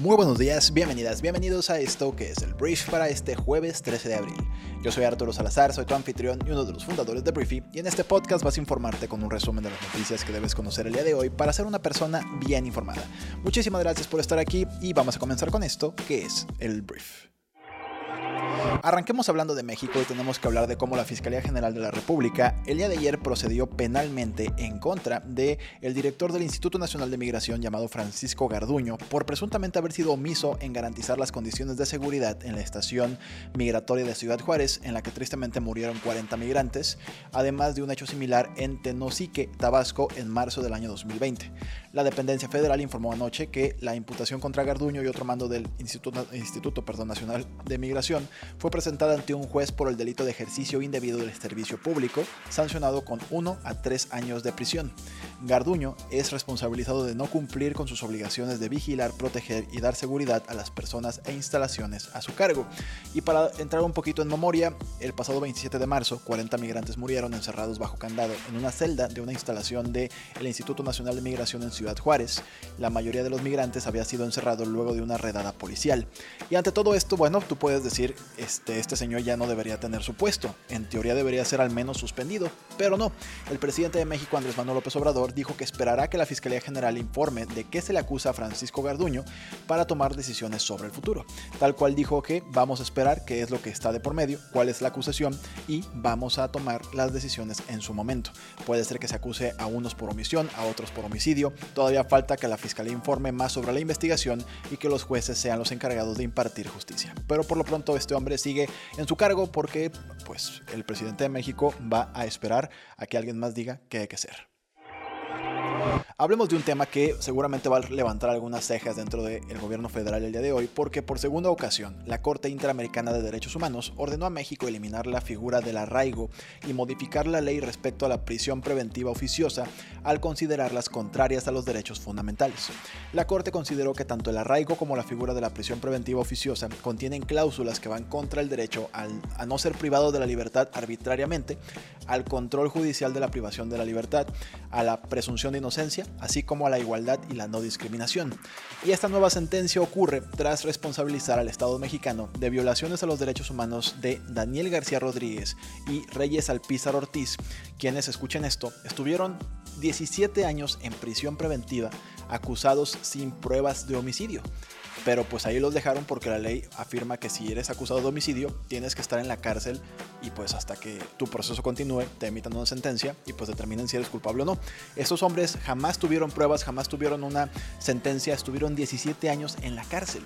Muy buenos días, bienvenidas, bienvenidos a esto que es el Brief para este jueves 13 de abril. Yo soy Arturo Salazar, soy tu anfitrión y uno de los fundadores de Briefy, y en este podcast vas a informarte con un resumen de las noticias que debes conocer el día de hoy para ser una persona bien informada. Muchísimas gracias por estar aquí y vamos a comenzar con esto que es el Brief. Arranquemos hablando de México y tenemos que hablar de cómo la Fiscalía General de la República el día de ayer procedió penalmente en contra de el director del Instituto Nacional de Migración llamado Francisco Garduño por presuntamente haber sido omiso en garantizar las condiciones de seguridad en la estación migratoria de Ciudad Juárez en la que tristemente murieron 40 migrantes, además de un hecho similar en Tenosique, Tabasco en marzo del año 2020. La dependencia federal informó anoche que la imputación contra Garduño y otro mando del Instituto, Instituto perdón, Nacional de Migración fue presentada ante un juez por el delito de ejercicio indebido del servicio público, sancionado con 1 a 3 años de prisión. Garduño es responsabilizado de no cumplir con sus obligaciones de vigilar, proteger y dar seguridad a las personas e instalaciones a su cargo. Y para entrar un poquito en memoria, el pasado 27 de marzo, 40 migrantes murieron encerrados bajo candado en una celda de una instalación del Instituto Nacional de Migración en Ciudad Juárez. La mayoría de los migrantes había sido encerrados luego de una redada policial. Y ante todo esto, bueno, tú puedes decir, este, este señor ya no debería tener su puesto. En teoría debería ser al menos suspendido, pero no. El presidente de México, Andrés Manuel López Obrador, dijo que esperará que la Fiscalía General informe de qué se le acusa a Francisco Garduño para tomar decisiones sobre el futuro. Tal cual dijo que vamos a esperar qué es lo que está de por medio, cuál es la acusación y vamos a tomar las decisiones en su momento. Puede ser que se acuse a unos por omisión, a otros por homicidio. Todavía falta que la Fiscalía informe más sobre la investigación y que los jueces sean los encargados de impartir justicia. Pero por lo pronto este hombre sigue en su cargo porque pues el presidente de México va a esperar a que alguien más diga qué hay que hacer. Hablemos de un tema que seguramente va a levantar algunas cejas dentro del gobierno federal el día de hoy, porque por segunda ocasión la Corte Interamericana de Derechos Humanos ordenó a México eliminar la figura del arraigo y modificar la ley respecto a la prisión preventiva oficiosa al considerarlas contrarias a los derechos fundamentales. La Corte consideró que tanto el arraigo como la figura de la prisión preventiva oficiosa contienen cláusulas que van contra el derecho a no ser privado de la libertad arbitrariamente, al control judicial de la privación de la libertad, a la presunción de inocencia, así como a la igualdad y la no discriminación. Y esta nueva sentencia ocurre tras responsabilizar al Estado mexicano de violaciones a los derechos humanos de Daniel García Rodríguez y Reyes Alpizar Ortiz, quienes, escuchen esto, estuvieron 17 años en prisión preventiva acusados sin pruebas de homicidio. Pero pues ahí los dejaron porque la ley afirma que si eres acusado de homicidio tienes que estar en la cárcel y pues hasta que tu proceso continúe te emitan una sentencia y pues determinen si eres culpable o no. Estos hombres jamás tuvieron pruebas, jamás tuvieron una sentencia, estuvieron 17 años en la cárcel.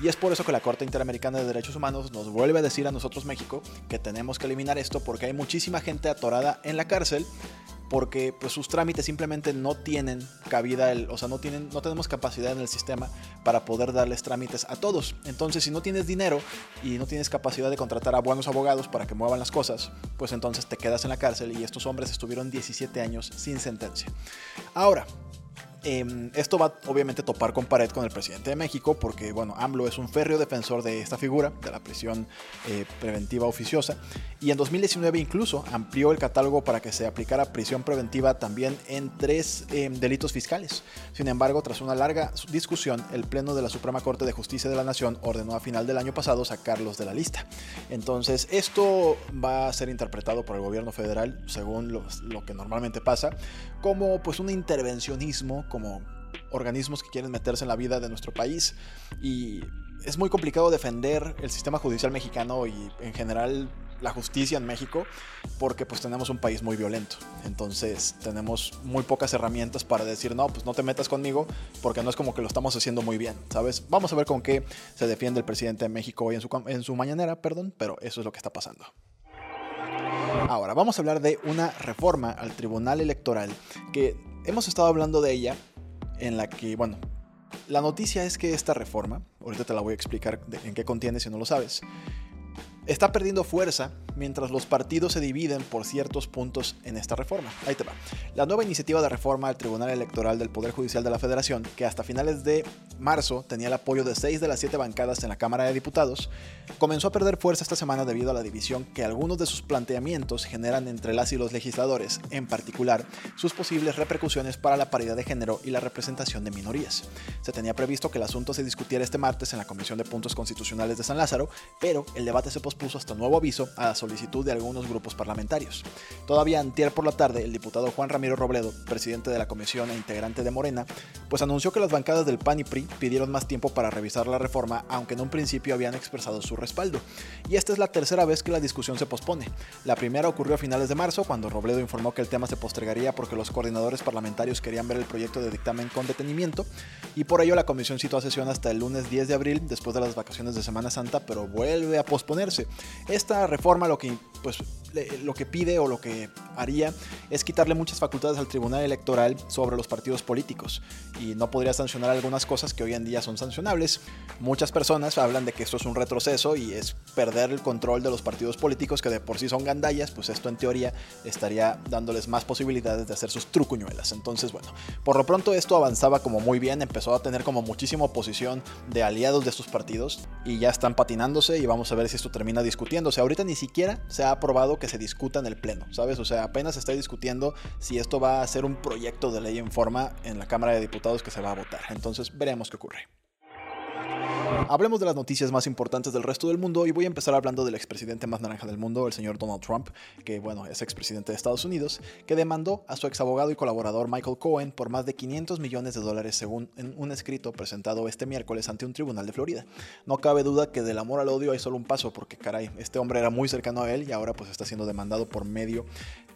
Y es por eso que la Corte Interamericana de Derechos Humanos nos vuelve a decir a nosotros México que tenemos que eliminar esto porque hay muchísima gente atorada en la cárcel porque pues, sus trámites simplemente no tienen cabida, o sea, no, tienen, no tenemos capacidad en el sistema para poder darles trámites a todos. Entonces, si no tienes dinero y no tienes capacidad de contratar a buenos abogados para que muevan las cosas, pues entonces te quedas en la cárcel y estos hombres estuvieron 17 años sin sentencia. Ahora, Em, esto va obviamente a topar con pared con el presidente de México porque, bueno, AMLO es un férreo defensor de esta figura, de la prisión eh, preventiva oficiosa, y en 2019 incluso amplió el catálogo para que se aplicara prisión preventiva también en tres em, delitos fiscales. Sin embargo, tras una larga discusión, el Pleno de la Suprema Corte de Justicia de la Nación ordenó a final del año pasado sacarlos de la lista. Entonces, esto va a ser interpretado por el gobierno federal, según lo que normalmente pasa, como pues un intervencionismo como organismos que quieren meterse en la vida de nuestro país y es muy complicado defender el sistema judicial mexicano y en general la justicia en México porque pues tenemos un país muy violento. Entonces tenemos muy pocas herramientas para decir, no, pues no te metas conmigo porque no es como que lo estamos haciendo muy bien, ¿sabes? Vamos a ver con qué se defiende el presidente de México hoy en su, en su mañanera, perdón, pero eso es lo que está pasando. Ahora, vamos a hablar de una reforma al Tribunal Electoral que hemos estado hablando de ella, en la que, bueno, la noticia es que esta reforma, ahorita te la voy a explicar en qué contiene si no lo sabes, está perdiendo fuerza mientras los partidos se dividen por ciertos puntos en esta reforma. Ahí te va. La nueva iniciativa de reforma al Tribunal Electoral del Poder Judicial de la Federación, que hasta finales de marzo tenía el apoyo de seis de las siete bancadas en la Cámara de Diputados, comenzó a perder fuerza esta semana debido a la división que algunos de sus planteamientos generan entre las y los legisladores, en particular sus posibles repercusiones para la paridad de género y la representación de minorías. Se tenía previsto que el asunto se discutiera este martes en la Comisión de Puntos Constitucionales de San Lázaro, pero el debate se pospuso hasta nuevo aviso a la solicitud de algunos grupos parlamentarios. Todavía antier por la tarde, el diputado Juan Ramiro Robledo, presidente de la comisión e integrante de Morena, pues anunció que las bancadas del PAN y PRI pidieron más tiempo para revisar la reforma, aunque en un principio habían expresado su respaldo. Y esta es la tercera vez que la discusión se pospone. La primera ocurrió a finales de marzo, cuando Robledo informó que el tema se postergaría porque los coordinadores parlamentarios querían ver el proyecto de dictamen con detenimiento, y por ello la comisión citó a sesión hasta el lunes 10 de abril, después de las vacaciones de Semana Santa, pero vuelve a posponerse. Esta reforma lo que pues lo que pide o lo que haría es quitarle muchas facultades al Tribunal Electoral sobre los partidos políticos y no podría sancionar algunas cosas que hoy en día son sancionables. Muchas personas hablan de que esto es un retroceso y es perder el control de los partidos políticos que de por sí son gandallas, pues esto en teoría estaría dándoles más posibilidades de hacer sus trucuñuelas. Entonces, bueno, por lo pronto esto avanzaba como muy bien, empezó a tener como muchísima oposición de aliados de estos partidos y ya están patinándose y vamos a ver si esto termina discutiéndose. Ahorita ni siquiera se ha aprobado que se discuta en el Pleno, ¿sabes? O sea, apenas se está discutiendo si esto va a ser un proyecto de ley en forma en la Cámara de Diputados que se va a votar. Entonces, veremos qué ocurre. Hablemos de las noticias más importantes del resto del mundo y voy a empezar hablando del expresidente más naranja del mundo, el señor Donald Trump, que bueno, es expresidente de Estados Unidos, que demandó a su exabogado y colaborador Michael Cohen por más de 500 millones de dólares según en un escrito presentado este miércoles ante un tribunal de Florida. No cabe duda que del amor al odio hay solo un paso porque caray, este hombre era muy cercano a él y ahora pues está siendo demandado por medio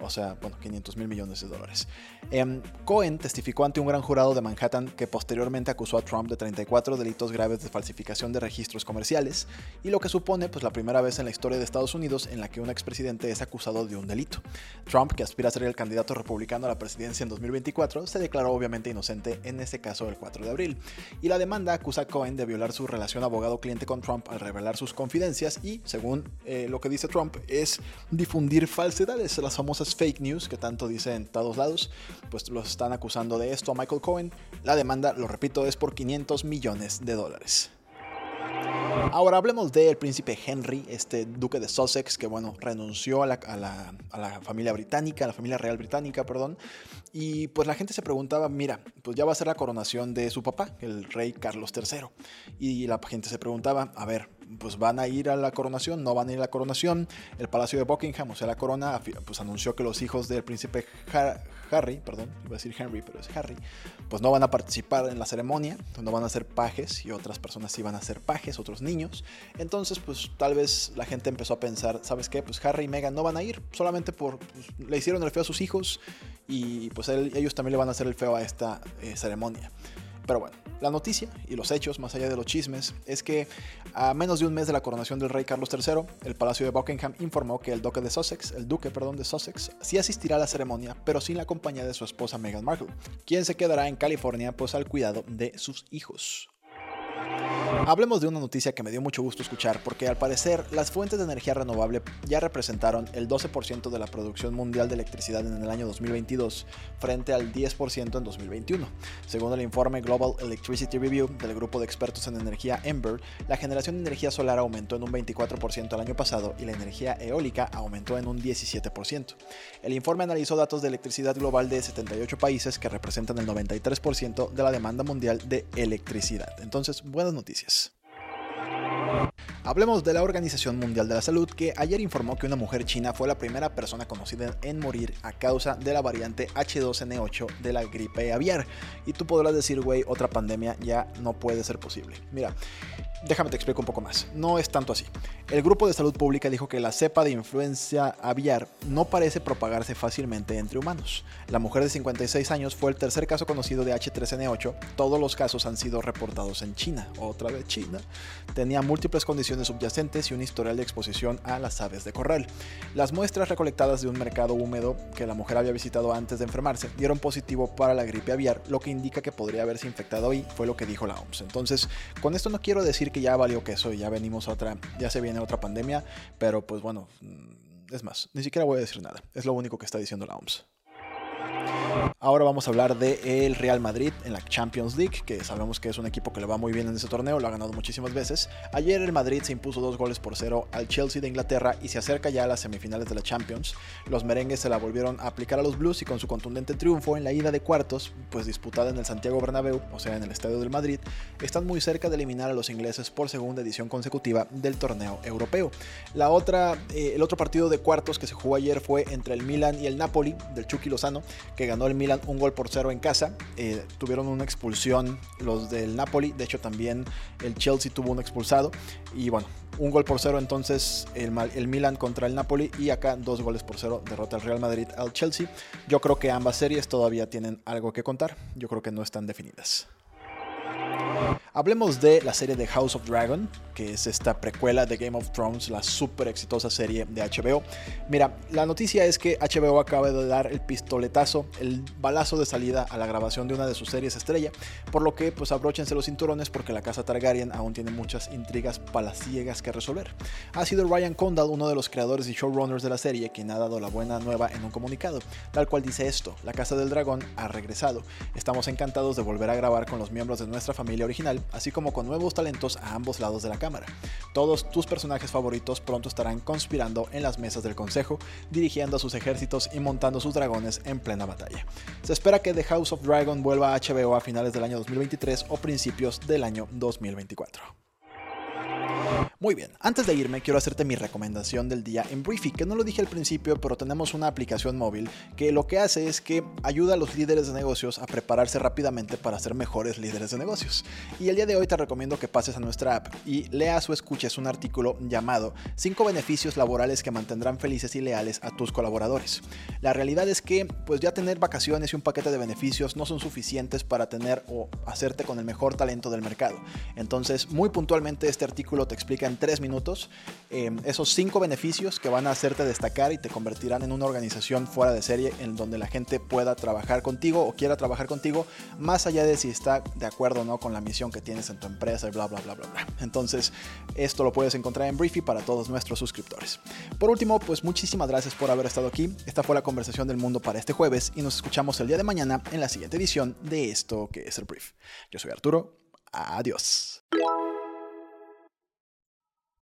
o sea, bueno, 500 mil millones de dólares. Em, Cohen testificó ante un gran jurado de Manhattan que posteriormente acusó a Trump de 34 delitos graves de falsificación de registros comerciales, y lo que supone pues la primera vez en la historia de Estados Unidos en la que un expresidente es acusado de un delito. Trump, que aspira a ser el candidato republicano a la presidencia en 2024, se declaró obviamente inocente en este caso el 4 de abril, y la demanda acusa a Cohen de violar su relación abogado-cliente con Trump al revelar sus confidencias y, según eh, lo que dice Trump, es difundir falsedades, las famosas fake news que tanto dicen en todos lados, pues los están acusando de esto a Michael Cohen. La demanda, lo repito, es por 500 millones de dólares. Ahora hablemos del príncipe Henry, este duque de Sussex, que bueno, renunció a la, a la, familia británica, a la familia real británica, perdón. Y pues la gente se preguntaba, mira, pues ya va a ser la coronación de su papá, el rey Carlos III. Y la gente se preguntaba, a ver, pues van a ir a la coronación, no van a ir a la coronación. El Palacio de Buckingham, o sea, la corona, pues anunció que los hijos del príncipe Harry, perdón, iba a decir Henry, pero es Harry, pues no van a participar en la ceremonia, no van a ser pajes y otras personas sí van a ser pajes, otros niños. Entonces, pues tal vez la gente empezó a pensar, ¿sabes qué? Pues Harry y Meghan no van a ir, solamente por, pues, le hicieron el feo a sus hijos y pues ellos también le van a hacer el feo a esta eh, ceremonia. Pero bueno, la noticia y los hechos, más allá de los chismes, es que a menos de un mes de la coronación del rey Carlos III, el Palacio de Buckingham informó que el duque de Sussex, el duque, perdón, de Sussex, sí asistirá a la ceremonia, pero sin la compañía de su esposa Meghan Markle, quien se quedará en California pues al cuidado de sus hijos. Hablemos de una noticia que me dio mucho gusto escuchar, porque al parecer las fuentes de energía renovable ya representaron el 12% de la producción mundial de electricidad en el año 2022, frente al 10% en 2021. Según el informe Global Electricity Review del grupo de expertos en energía Ember, la generación de energía solar aumentó en un 24% el año pasado y la energía eólica aumentó en un 17%. El informe analizó datos de electricidad global de 78 países que representan el 93% de la demanda mundial de electricidad. Entonces, buenas noticias. Vegas. Hablemos de la Organización Mundial de la Salud, que ayer informó que una mujer china fue la primera persona conocida en morir a causa de la variante H2N8 de la gripe aviar. Y tú podrás decir, güey, otra pandemia ya no puede ser posible. Mira, Déjame te explico un poco más. No es tanto así. El grupo de salud pública dijo que la cepa de influencia aviar no parece propagarse fácilmente entre humanos. La mujer de 56 años fue el tercer caso conocido de H3N8. Todos los casos han sido reportados en China. Otra vez China. Tenía múltiples condiciones subyacentes y un historial de exposición a las aves de corral. Las muestras recolectadas de un mercado húmedo que la mujer había visitado antes de enfermarse dieron positivo para la gripe aviar, lo que indica que podría haberse infectado ahí, fue lo que dijo la OMS. Entonces, con esto no quiero decir que ya valió queso y ya venimos a otra, ya se viene otra pandemia, pero pues bueno, mm, es más, ni siquiera voy a decir nada, es lo único que está diciendo la OMS. Ahora vamos a hablar del Real Madrid en la Champions League, que sabemos que es un equipo que le va muy bien en ese torneo, lo ha ganado muchísimas veces. Ayer el Madrid se impuso dos goles por cero al Chelsea de Inglaterra y se acerca ya a las semifinales de la Champions. Los merengues se la volvieron a aplicar a los Blues y con su contundente triunfo en la ida de cuartos, pues disputada en el Santiago Bernabéu, o sea en el Estadio del Madrid, están muy cerca de eliminar a los ingleses por segunda edición consecutiva del torneo europeo. La otra, eh, el otro partido de cuartos que se jugó ayer fue entre el Milan y el Napoli del Chucky Lozano, que ganó el Milan un gol por cero en casa. Eh, tuvieron una expulsión los del Napoli. De hecho, también el Chelsea tuvo un expulsado. Y bueno, un gol por cero entonces el, el Milan contra el Napoli. Y acá dos goles por cero derrota el Real Madrid al Chelsea. Yo creo que ambas series todavía tienen algo que contar. Yo creo que no están definidas. Hablemos de la serie de House of Dragon, que es esta precuela de Game of Thrones, la súper exitosa serie de HBO. Mira, la noticia es que HBO acaba de dar el pistoletazo, el balazo de salida a la grabación de una de sus series estrella, por lo que pues abróchense los cinturones porque la casa Targaryen aún tiene muchas intrigas palaciegas que resolver. Ha sido Ryan Condal, uno de los creadores y showrunners de la serie, quien ha dado la buena nueva en un comunicado, tal cual dice esto, la Casa del Dragón ha regresado. Estamos encantados de volver a grabar con los miembros de nuestra familia original así como con nuevos talentos a ambos lados de la cámara. Todos tus personajes favoritos pronto estarán conspirando en las mesas del consejo, dirigiendo a sus ejércitos y montando sus dragones en plena batalla. Se espera que The House of Dragon vuelva a HBO a finales del año 2023 o principios del año 2024. Muy bien, antes de irme quiero hacerte mi recomendación del día en Briefy, que no lo dije al principio, pero tenemos una aplicación móvil que lo que hace es que ayuda a los líderes de negocios a prepararse rápidamente para ser mejores líderes de negocios. Y el día de hoy te recomiendo que pases a nuestra app y leas o escuches un artículo llamado 5 beneficios laborales que mantendrán felices y leales a tus colaboradores. La realidad es que pues ya tener vacaciones y un paquete de beneficios no son suficientes para tener o hacerte con el mejor talento del mercado. Entonces, muy puntualmente este artículo te explica en tres minutos eh, esos cinco beneficios que van a hacerte destacar y te convertirán en una organización fuera de serie en donde la gente pueda trabajar contigo o quiera trabajar contigo, más allá de si está de acuerdo o no con la misión que tienes en tu empresa y bla, bla, bla, bla, bla. Entonces, esto lo puedes encontrar en Briefy para todos nuestros suscriptores. Por último, pues muchísimas gracias por haber estado aquí. Esta fue la conversación del mundo para este jueves y nos escuchamos el día de mañana en la siguiente edición de esto que es el Brief. Yo soy Arturo. Adiós.